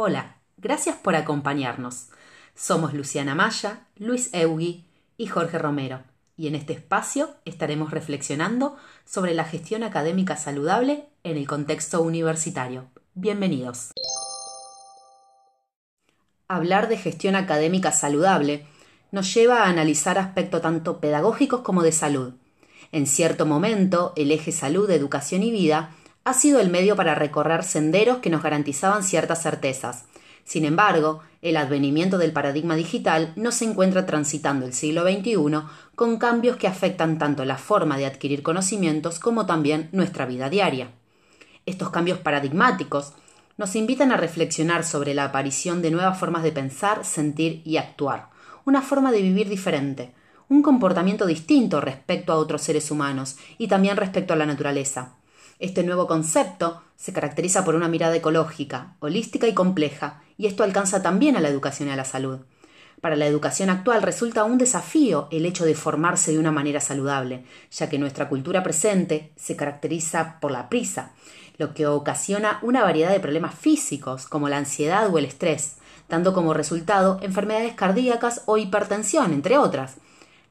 Hola, gracias por acompañarnos. Somos Luciana Maya, Luis Eugui y Jorge Romero, y en este espacio estaremos reflexionando sobre la gestión académica saludable en el contexto universitario. Bienvenidos. Hablar de gestión académica saludable nos lleva a analizar aspectos tanto pedagógicos como de salud. En cierto momento, el eje salud, educación y vida ha sido el medio para recorrer senderos que nos garantizaban ciertas certezas. Sin embargo, el advenimiento del paradigma digital no se encuentra transitando el siglo XXI con cambios que afectan tanto la forma de adquirir conocimientos como también nuestra vida diaria. Estos cambios paradigmáticos nos invitan a reflexionar sobre la aparición de nuevas formas de pensar, sentir y actuar, una forma de vivir diferente, un comportamiento distinto respecto a otros seres humanos y también respecto a la naturaleza. Este nuevo concepto se caracteriza por una mirada ecológica, holística y compleja, y esto alcanza también a la educación y a la salud. Para la educación actual resulta un desafío el hecho de formarse de una manera saludable, ya que nuestra cultura presente se caracteriza por la prisa, lo que ocasiona una variedad de problemas físicos como la ansiedad o el estrés, dando como resultado enfermedades cardíacas o hipertensión, entre otras,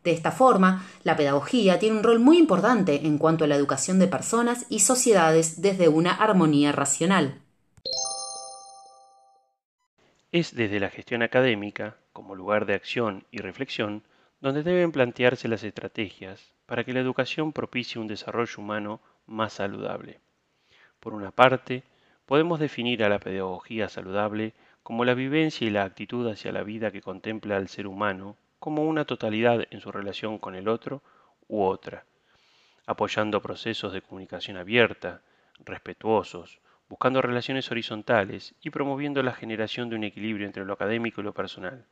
de esta forma, la pedagogía tiene un rol muy importante en cuanto a la educación de personas y sociedades desde una armonía racional. Es desde la gestión académica, como lugar de acción y reflexión, donde deben plantearse las estrategias para que la educación propicie un desarrollo humano más saludable. Por una parte, podemos definir a la pedagogía saludable como la vivencia y la actitud hacia la vida que contempla al ser humano como una totalidad en su relación con el otro u otra, apoyando procesos de comunicación abierta, respetuosos, buscando relaciones horizontales y promoviendo la generación de un equilibrio entre lo académico y lo personal.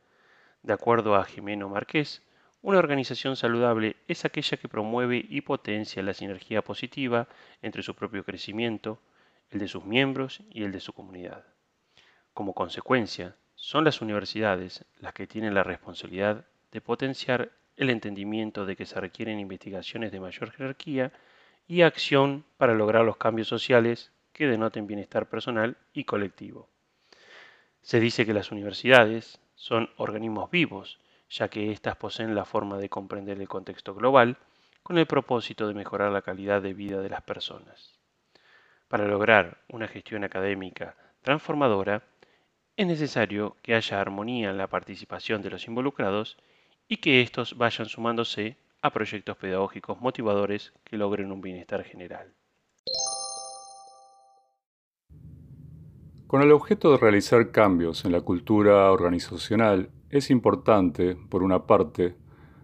De acuerdo a Jimeno Marqués, una organización saludable es aquella que promueve y potencia la sinergia positiva entre su propio crecimiento, el de sus miembros y el de su comunidad. Como consecuencia, son las universidades las que tienen la responsabilidad de potenciar el entendimiento de que se requieren investigaciones de mayor jerarquía y acción para lograr los cambios sociales que denoten bienestar personal y colectivo. Se dice que las universidades son organismos vivos, ya que éstas poseen la forma de comprender el contexto global con el propósito de mejorar la calidad de vida de las personas. Para lograr una gestión académica transformadora, es necesario que haya armonía en la participación de los involucrados y que estos vayan sumándose a proyectos pedagógicos motivadores que logren un bienestar general. Con el objeto de realizar cambios en la cultura organizacional, es importante, por una parte,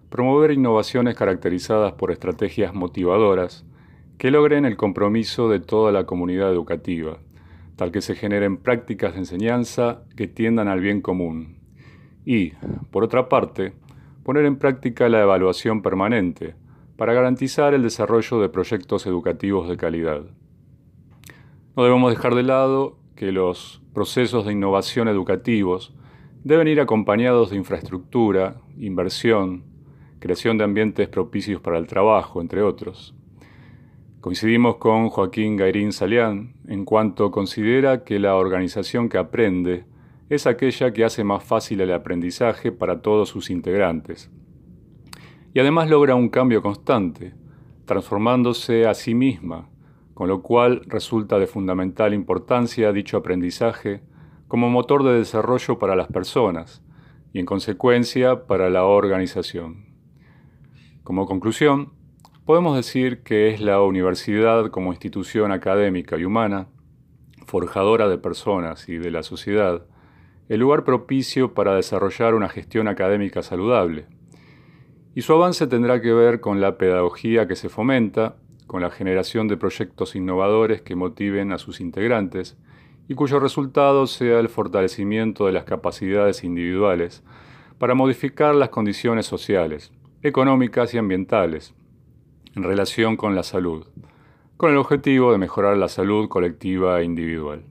promover innovaciones caracterizadas por estrategias motivadoras que logren el compromiso de toda la comunidad educativa, tal que se generen prácticas de enseñanza que tiendan al bien común. Y, por otra parte, poner en práctica la evaluación permanente para garantizar el desarrollo de proyectos educativos de calidad. No debemos dejar de lado que los procesos de innovación educativos deben ir acompañados de infraestructura, inversión, creación de ambientes propicios para el trabajo, entre otros. Coincidimos con Joaquín Gairín Salián en cuanto considera que la organización que aprende es aquella que hace más fácil el aprendizaje para todos sus integrantes. Y además logra un cambio constante, transformándose a sí misma, con lo cual resulta de fundamental importancia dicho aprendizaje como motor de desarrollo para las personas y en consecuencia para la organización. Como conclusión, podemos decir que es la universidad como institución académica y humana, forjadora de personas y de la sociedad, el lugar propicio para desarrollar una gestión académica saludable. Y su avance tendrá que ver con la pedagogía que se fomenta, con la generación de proyectos innovadores que motiven a sus integrantes y cuyo resultado sea el fortalecimiento de las capacidades individuales para modificar las condiciones sociales, económicas y ambientales en relación con la salud, con el objetivo de mejorar la salud colectiva e individual.